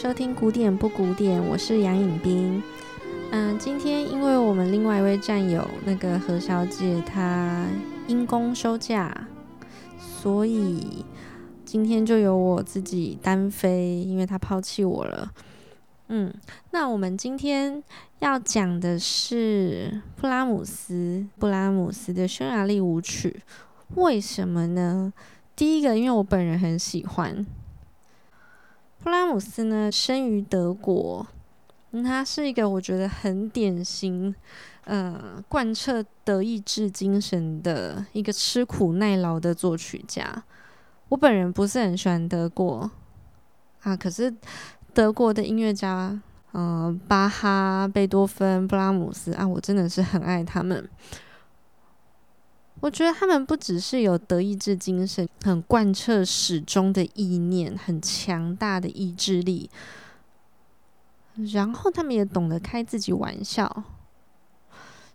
收听古典不古典，我是杨颖冰。嗯，今天因为我们另外一位战友那个何小姐她因公休假，所以今天就由我自己单飞，因为她抛弃我了。嗯，那我们今天要讲的是布拉姆斯，布拉姆斯的匈牙利舞曲，为什么呢？第一个，因为我本人很喜欢。布拉姆斯呢，生于德国，他是一个我觉得很典型，呃，贯彻德意志精神的一个吃苦耐劳的作曲家。我本人不是很喜欢德国啊，可是德国的音乐家，嗯，巴哈、贝多芬、布拉姆斯啊，我真的是很爱他们。我觉得他们不只是有德意志精神，很贯彻始终的意念，很强大的意志力，然后他们也懂得开自己玩笑。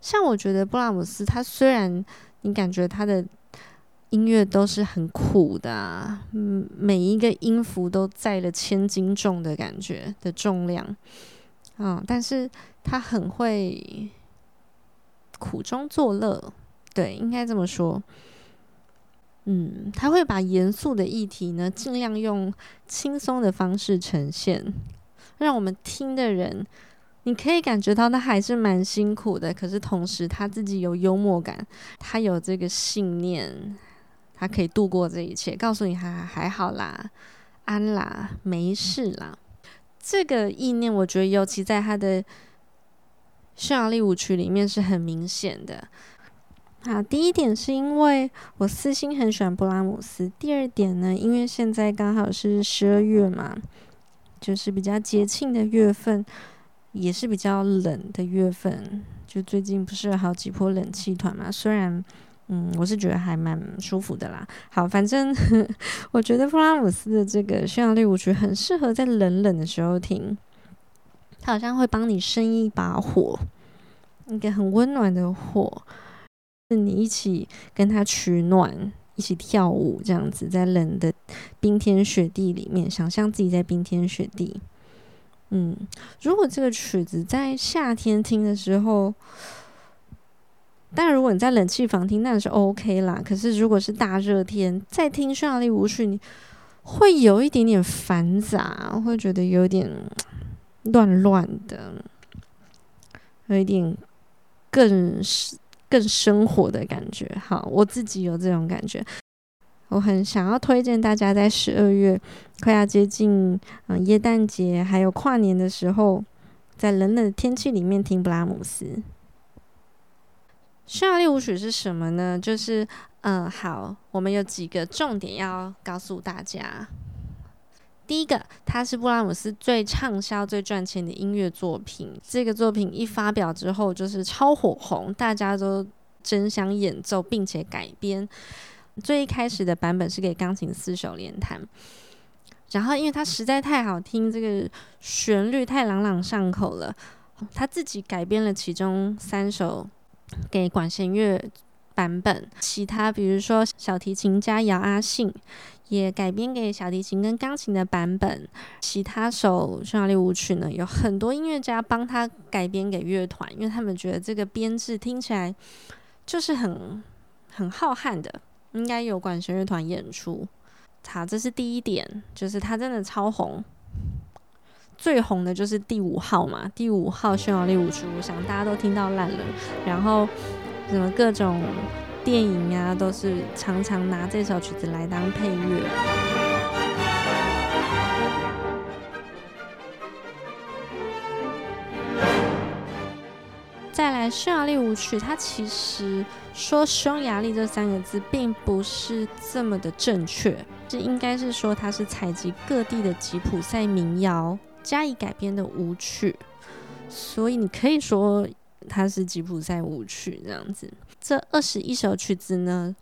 像我觉得布拉姆斯，他虽然你感觉他的音乐都是很苦的啊，嗯，每一个音符都载了千斤重的感觉的重量，嗯，但是他很会苦中作乐。对，应该这么说。嗯，他会把严肃的议题呢，尽量用轻松的方式呈现，让我们听的人，你可以感觉到他还是蛮辛苦的。可是同时，他自己有幽默感，他有这个信念，他可以度过这一切，告诉你还还好啦，安啦，没事啦。这个意念，我觉得尤其在他的匈牙利舞曲里面是很明显的。好，第一点是因为我私心很喜欢布拉姆斯。第二点呢，因为现在刚好是十二月嘛，就是比较节庆的月份，也是比较冷的月份。就最近不是有好几波冷气团嘛？虽然，嗯，我是觉得还蛮舒服的啦。好，反正 我觉得布拉姆斯的这个匈牙利舞曲很适合在冷冷的时候听，它好像会帮你生一把火，一个很温暖的火。你一起跟他取暖，一起跳舞，这样子在冷的冰天雪地里面，想象自己在冰天雪地。嗯，如果这个曲子在夏天听的时候，但如果你在冷气房听，那是 OK 啦。可是如果是大热天再听匈牙利舞曲，你会有一点点繁杂，会觉得有点乱乱的，有一点更是。更生活的感觉，好，我自己有这种感觉。我很想要推荐大家，在十二月快要接近嗯耶诞节，还有跨年的时候，在冷冷的天气里面听布拉姆斯。匈牙利舞曲是什么呢？就是嗯，好，我们有几个重点要告诉大家。第一个，它是布拉姆斯最畅销、最赚钱的音乐作品。这个作品一发表之后，就是超火红，大家都争相演奏，并且改编。最一开始的版本是给钢琴四手联弹，然后因为它实在太好听，这个旋律太朗朗上口了，他自己改编了其中三首给管弦乐版本。其他比如说小提琴家姚阿信。也改编给小提琴跟钢琴的版本，其他首匈牙利舞曲呢，有很多音乐家帮他改编给乐团，因为他们觉得这个编制听起来就是很很浩瀚的，应该有管弦乐团演出。好，这是第一点，就是他真的超红，最红的就是第五号嘛，第五号匈牙利舞曲，我想大家都听到烂了，然后什么各种。电影啊，都是常常拿这首曲子来当配乐。再来，匈牙利舞曲，它其实说“匈牙利”这三个字并不是这么的正确，这应该是说它是采集各地的吉普赛民谣加以改编的舞曲，所以你可以说。它是吉普赛舞曲这样子，这二十一首曲子呢，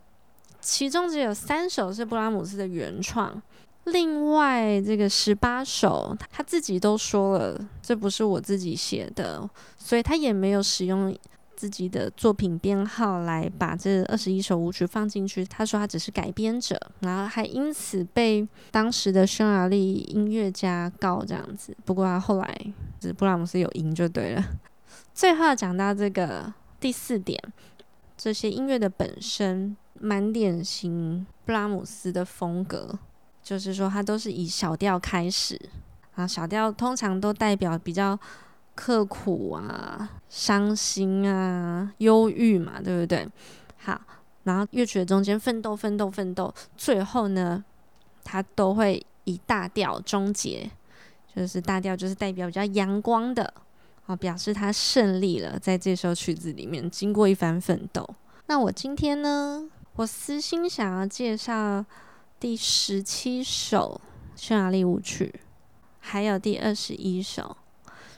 其中只有三首是布拉姆斯的原创，另外这个十八首他自己都说了，这不是我自己写的，所以他也没有使用自己的作品编号来把这二十一首舞曲放进去。他说他只是改编者，然后还因此被当时的匈牙利音乐家告这样子。不过他后来是布拉姆斯有赢就对了。最后讲到这个第四点，这些音乐的本身蛮典型布拉姆斯的风格，就是说他都是以小调开始。啊，小调通常都代表比较刻苦啊、伤心啊、忧郁嘛，对不对？好，然后乐曲的中间奋斗、奋斗、奋斗，最后呢，它都会以大调终结，就是大调就是代表比较阳光的，表示他胜利了，在这首曲子里面经过一番奋斗。那我今天呢，我私心想要介绍第十七首匈牙利舞曲。还有第二十一首。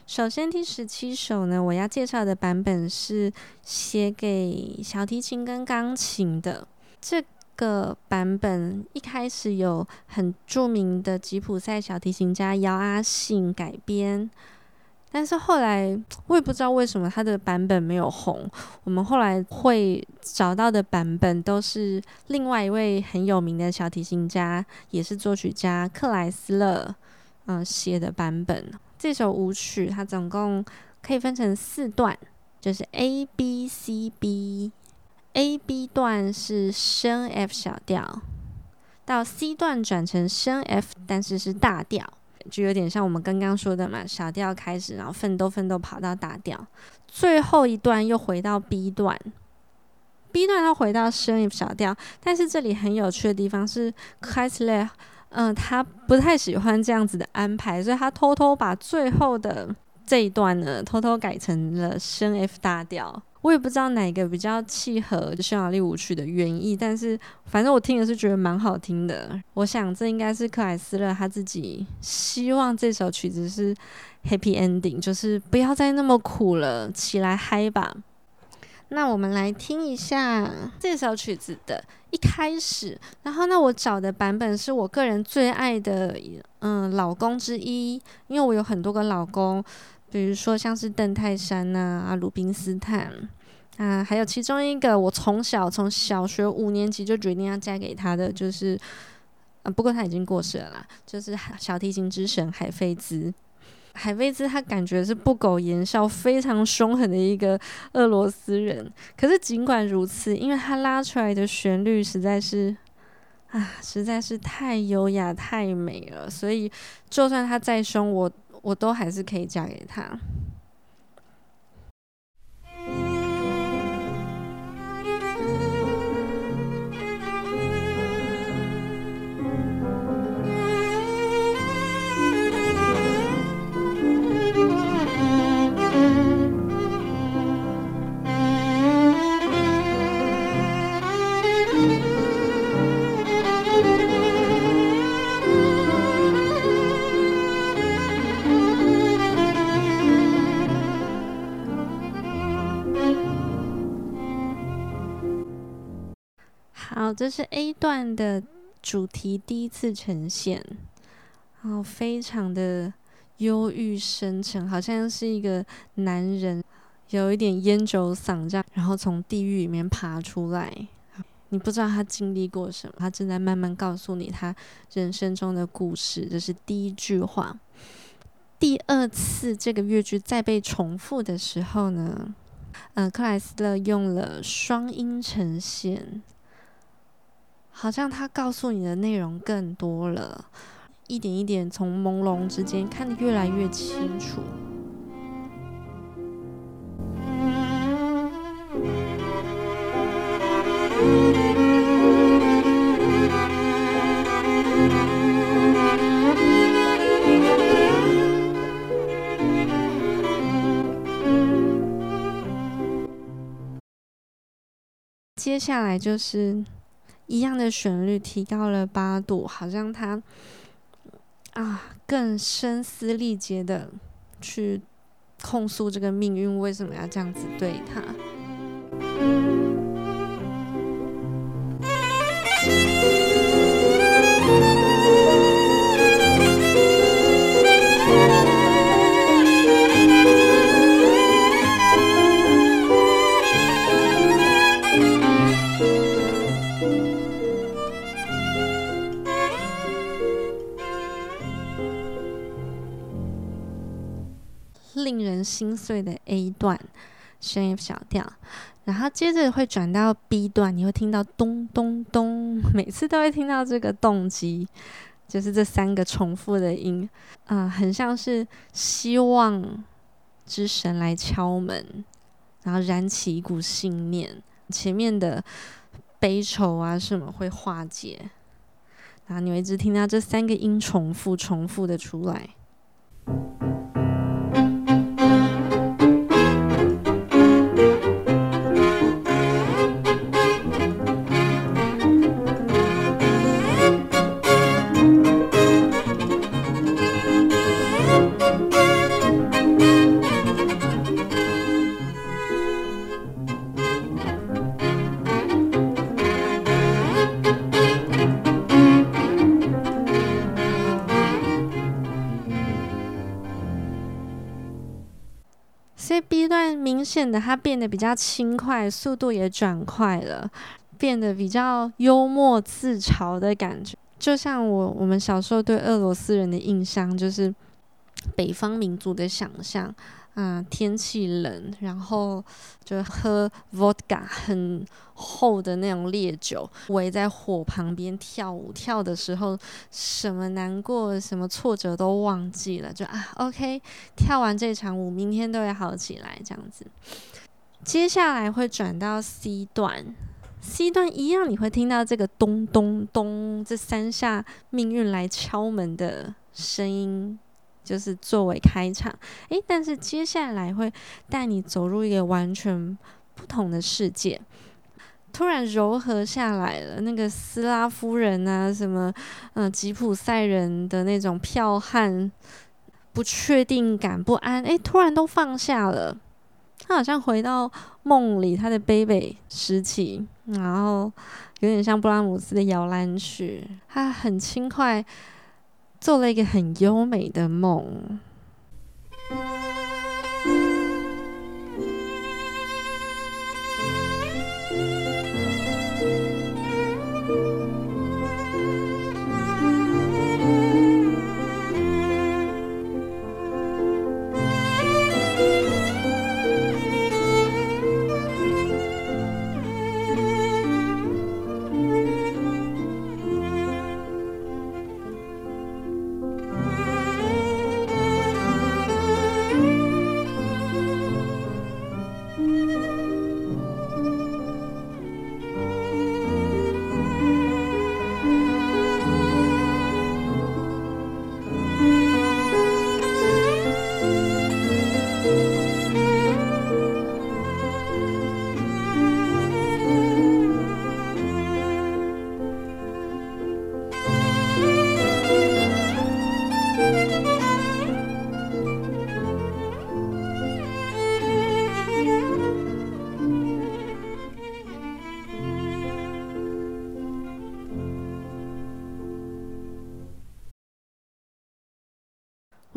首先，第十七首呢，我要介绍的版本是写给小提琴跟钢琴的。这个版本一开始有很著名的吉普赛小提琴家姚阿信改编，但是后来我也不知道为什么他的版本没有红。我们后来会找到的版本都是另外一位很有名的小提琴家，也是作曲家克莱斯勒。嗯，写的版本，这首舞曲它总共可以分成四段，就是 A B C B。A B 段是升 F 小调，到 C 段转成升 F，但是是大调，就有点像我们刚刚说的嘛，小调开始，然后奋斗奋斗跑到大调，最后一段又回到 B 段，B 段它回到升 F 小调，但是这里很有趣的地方是开始嘞。嗯，他不太喜欢这样子的安排，所以他偷偷把最后的这一段呢，偷偷改成了升 F 大调。我也不知道哪个比较契合匈牙利舞曲的原意，但是反正我听的是觉得蛮好听的。我想这应该是克莱斯勒他自己希望这首曲子是 happy ending，就是不要再那么苦了，起来嗨吧。那我们来听一下这首曲子的一开始，然后呢，我找的版本是我个人最爱的，嗯，老公之一，因为我有很多个老公，比如说像是邓泰山呐、啊、鲁宾斯坦啊，还有其中一个我从小从小学五年级就决定要嫁给他的，就是，啊，不过他已经过世了啦，就是小提琴之神海菲兹。海菲兹他感觉是不苟言笑、非常凶狠的一个俄罗斯人。可是尽管如此，因为他拉出来的旋律实在是啊，实在是太优雅、太美了，所以就算他再凶，我我都还是可以嫁给他。这是 A 段的主题第一次呈现，然后非常的忧郁深沉，好像是一个男人有一点烟酒嗓这样，然后从地狱里面爬出来，你不知道他经历过什么，他正在慢慢告诉你他人生中的故事。这是第一句话。第二次这个乐句再被重复的时候呢，嗯、呃，克莱斯勒用了双音呈现。好像他告诉你的内容更多了，一点一点从朦胧之间看得越来越清楚。接下来就是。一样的旋律提高了八度，好像他啊更声嘶力竭的去控诉这个命运为什么要这样子对他。心碎的 A 段升 F 小调，然后接着会转到 B 段，你会听到咚咚咚，每次都会听到这个动机，就是这三个重复的音，啊、很像是希望之神来敲门，然后燃起一股信念，前面的悲愁啊什么会化解。然后你会一直听到这三个音重复、重复的出来。现的他变得比较轻快，速度也转快了，变得比较幽默自嘲的感觉，就像我我们小时候对俄罗斯人的印象，就是北方民族的想象。嗯，天气冷，然后就喝 vodka 很厚的那种烈酒，围在火旁边跳舞，跳的时候什么难过、什么挫折都忘记了，就啊，OK，跳完这场舞，明天都会好起来，这样子。接下来会转到 C 段，C 段一样，你会听到这个咚咚咚这三下命运来敲门的声音。就是作为开场，诶，但是接下来会带你走入一个完全不同的世界，突然柔和下来了。那个斯拉夫人啊，什么，嗯、吉普赛人的那种剽悍、不确定感、不安，诶，突然都放下了。他好像回到梦里，他的 baby 时期，然后有点像布拉姆斯的摇篮曲，他很轻快。做了一个很优美的梦。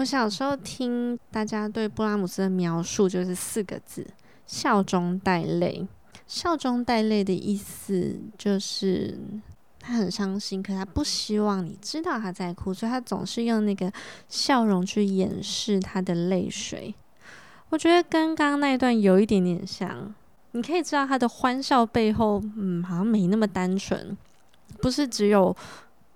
小时候听大家对布拉姆斯的描述，就是四个字：笑中带泪。笑中带泪的意思就是他很伤心，可他不希望你知道他在哭，所以他总是用那个笑容去掩饰他的泪水。我觉得跟刚刚那一段有一点点像，你可以知道他的欢笑背后，嗯，好像没那么单纯，不是只有。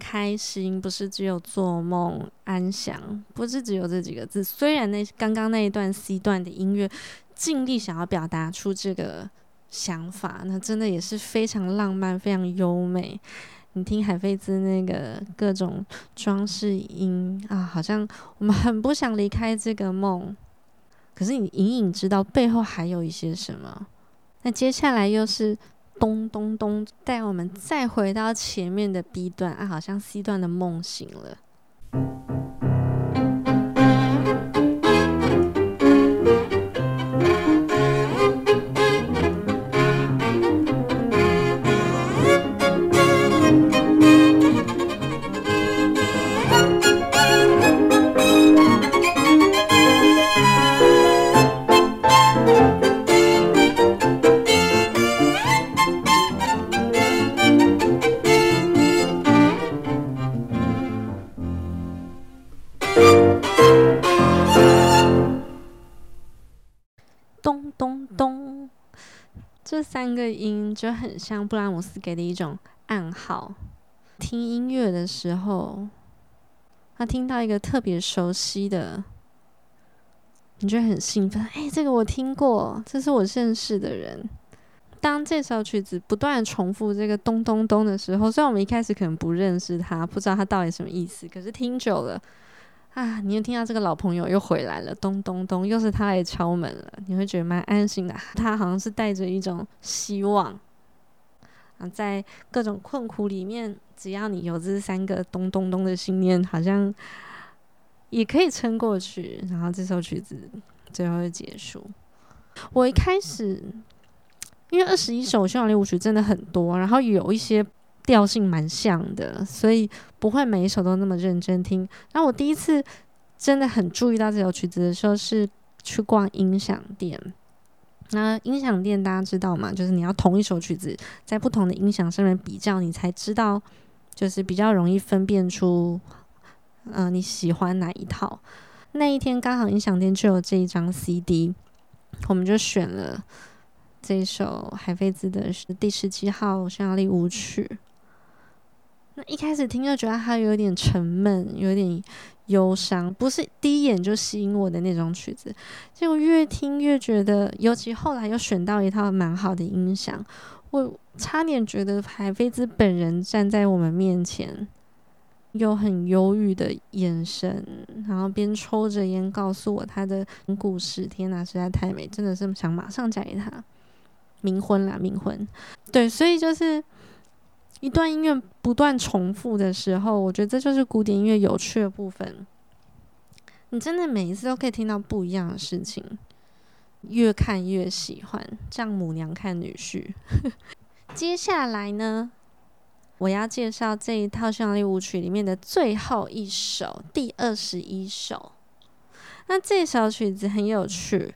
开心不是只有做梦安详，不是只有这几个字。虽然那刚刚那一段 C 段的音乐尽力想要表达出这个想法，那真的也是非常浪漫、非常优美。你听海菲兹那个各种装饰音啊，好像我们很不想离开这个梦，可是你隐隐知道背后还有一些什么。那接下来又是。咚咚咚，带我们再回到前面的 B 段啊，好像 C 段的梦醒了。个音就很像布拉姆斯给的一种暗号。听音乐的时候，他听到一个特别熟悉的，你就很兴奋。哎，这个我听过，这是我认识的人。当这首曲子不断重复这个咚咚咚的时候，虽然我们一开始可能不认识他，不知道他到底什么意思，可是听久了，啊，你又听到这个老朋友又回来了，咚咚咚，又是他来敲门了，你会觉得蛮安心的。他好像是带着一种希望啊，在各种困苦里面，只要你有这三个咚咚咚的信念，好像也可以撑过去。然后这首曲子最后就结束。我一开始。因为二十一首匈牙利舞曲真的很多，然后有一些调性蛮像的，所以不会每一首都那么认真听。然后我第一次真的很注意到这首曲子的时候，是去逛音响店。那音响店大家知道吗？就是你要同一首曲子在不同的音响上面比较，你才知道，就是比较容易分辨出，嗯、你喜欢哪一套。那一天刚好音响店就有这一张 CD，我们就选了。这一首海菲兹的第十七号匈牙利舞曲，那一开始听就觉得它有点沉闷，有点忧伤，不是第一眼就吸引我的那种曲子。结果越听越觉得，尤其后来又选到一套蛮好的音响，我差点觉得海菲兹本人站在我们面前，有很忧郁的眼神，然后边抽着烟告诉我他的故事。天哪，实在太美，真的是想马上嫁给他。冥婚啦，冥婚，对，所以就是一段音乐不断重复的时候，我觉得这就是古典音乐有趣的部分。你真的每一次都可以听到不一样的事情，越看越喜欢，丈母娘看女婿。接下来呢，我要介绍这一套匈牙利舞曲里面的最后一首，第二十一首。那这首曲子很有趣。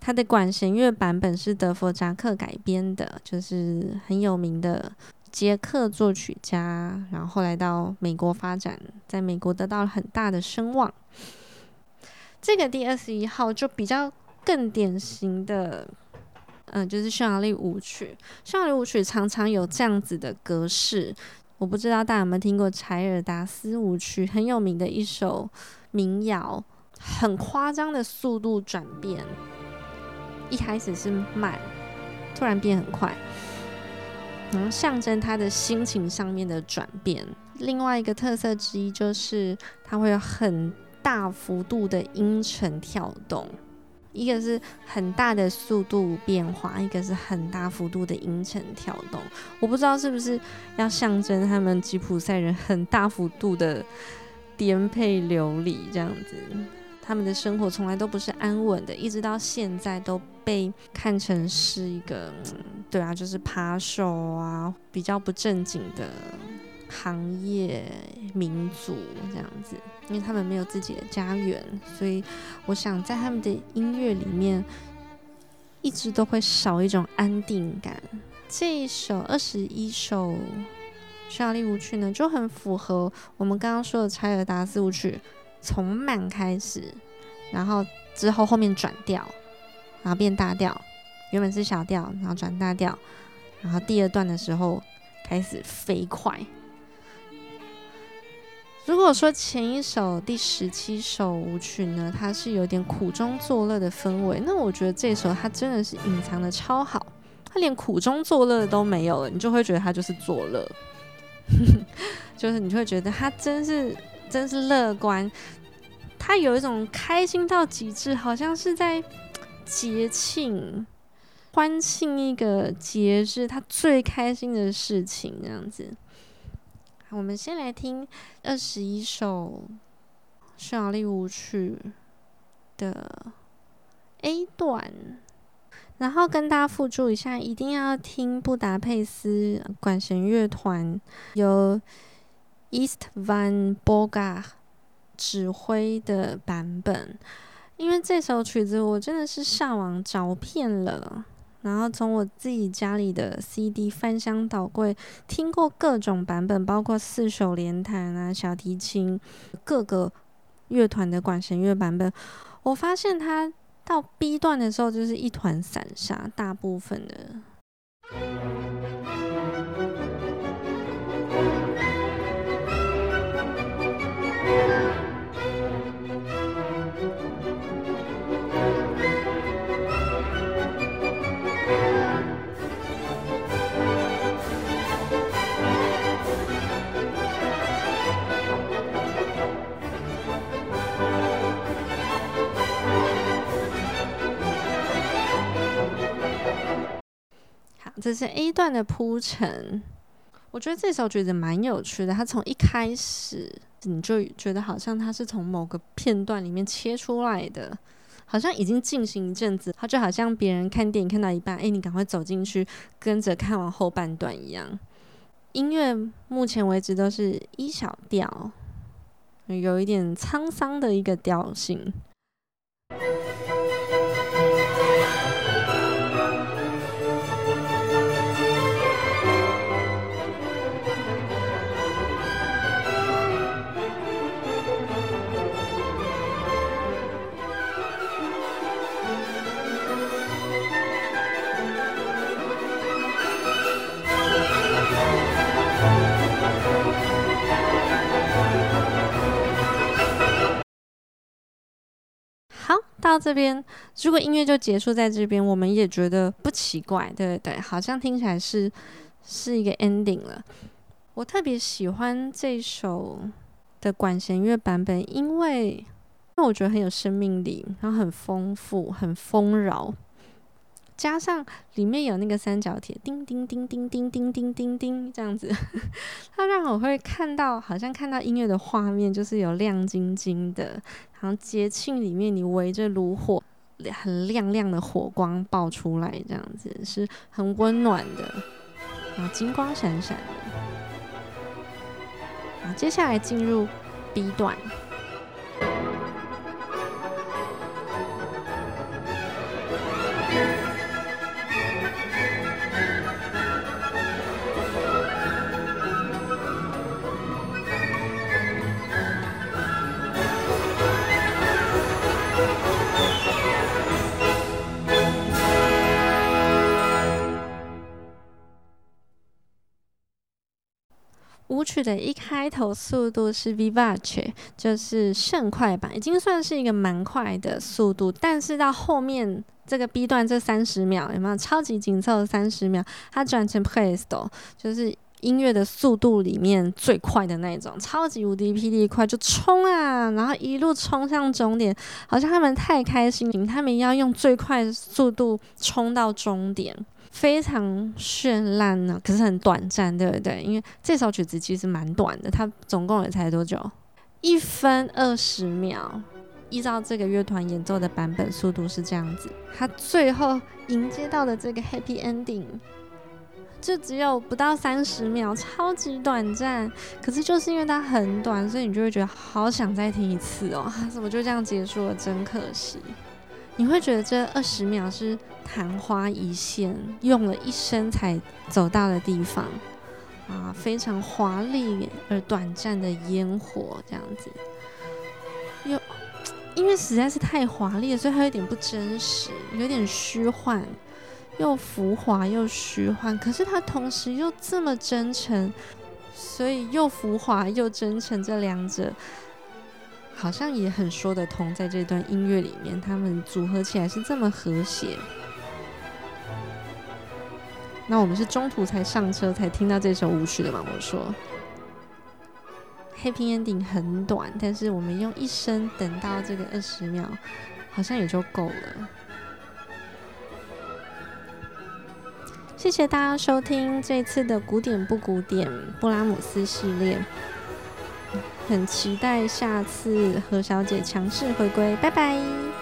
它的管弦乐版本是德弗札克改编的，就是很有名的捷克作曲家，然后后来到美国发展，在美国得到了很大的声望。这个第二十一号就比较更典型的，嗯、就是匈牙利舞曲。匈牙利舞曲常常有这样子的格式，我不知道大家有没有听过柴尔达斯舞曲，很有名的一首民谣，很夸张的速度转变。一开始是慢，突然变很快，然后象征他的心情上面的转变。另外一个特色之一就是，它会有很大幅度的音程跳动，一个是很大的速度变化，一个是很大幅度的音程跳动。我不知道是不是要象征他们吉普赛人很大幅度的颠沛流离这样子。他们的生活从来都不是安稳的，一直到现在都被看成是一个，对啊，就是扒手啊，比较不正经的行业民族这样子。因为他们没有自己的家园，所以我想在他们的音乐里面，一直都会少一种安定感。这一首二十一首匈牙利舞曲呢，就很符合我们刚刚说的柴尔达斯舞曲。从慢开始，然后之后后面转调，然后变大调，原本是小调，然后转大调，然后第二段的时候开始飞快。如果说前一首第十七首舞曲呢，它是有点苦中作乐的氛围，那我觉得这首它真的是隐藏的超好，它连苦中作乐都没有了，你就会觉得它就是作乐，就是你就会觉得它真是。真是乐观，他有一种开心到极致，好像是在节庆、欢庆一个节日，他最开心的事情这样子。我们先来听二十一首匈牙利舞曲的 A 段，然后跟大家复述一下，一定要听布达佩斯管弦乐团 East Van Boga 指挥的版本，因为这首曲子我真的是上网找遍了，然后从我自己家里的 CD 翻箱倒柜听过各种版本，包括四手联弹啊、小提琴各个乐团的管弦乐版本，我发现它到 B 段的时候就是一团散沙，大部分的。这是 A 段的铺陈，我觉得这首曲子蛮有趣的。它从一开始你就觉得好像它是从某个片段里面切出来的，好像已经进行一阵子，它就好像别人看电影看到一半，哎，你赶快走进去跟着看完后半段一样。音乐目前为止都是 E 小调，有一点沧桑的一个调性。好到这边，如果音乐就结束在这边，我们也觉得不奇怪，对对对，好像听起来是是一个 ending 了。我特别喜欢这首的管弦乐版本，因为因为我觉得很有生命力，然后很丰富，很丰饶。加上里面有那个三角铁，叮叮叮叮叮叮叮叮叮这样子，它让我会看到，好像看到音乐的画面，就是有亮晶晶的，然后节庆里面你围着炉火，很亮亮的火光爆出来，这样子是很温暖的，然后金光闪闪的。好，接下来进入 B 段。曲的一开头速度是 vivace，就是甚快板，已经算是一个蛮快的速度。但是到后面这个 B 段这三十秒有没有超级紧凑的三十秒？它转成 presto，就是音乐的速度里面最快的那种，超级无敌霹雳快，就冲啊，然后一路冲向终点，好像他们太开心，他们要用最快速度冲到终点。非常绚烂呢，可是很短暂，对不对？因为这首曲子其实蛮短的，它总共也才多久？一分二十秒。依照这个乐团演奏的版本速度是这样子，它最后迎接到的这个 happy ending 就只有不到三十秒，超级短暂。可是就是因为它很短，所以你就会觉得好想再听一次哦。怎么就这样结束了？真可惜。你会觉得这二十秒是昙花一现，用了一生才走到的地方啊，非常华丽而短暂的烟火这样子，又因为实在是太华丽了，所以它有点不真实，有点虚幻，又浮华又虚幻，可是它同时又这么真诚，所以又浮华又真诚这两者。好像也很说得通，在这段音乐里面，他们组合起来是这么和谐。那我们是中途才上车才听到这首舞曲的吗？我说，Happy Ending 很短，但是我们用一生等到这个二十秒，好像也就够了。谢谢大家收听这次的古典不古典布拉姆斯系列。很期待下次何小姐强势回归，拜拜。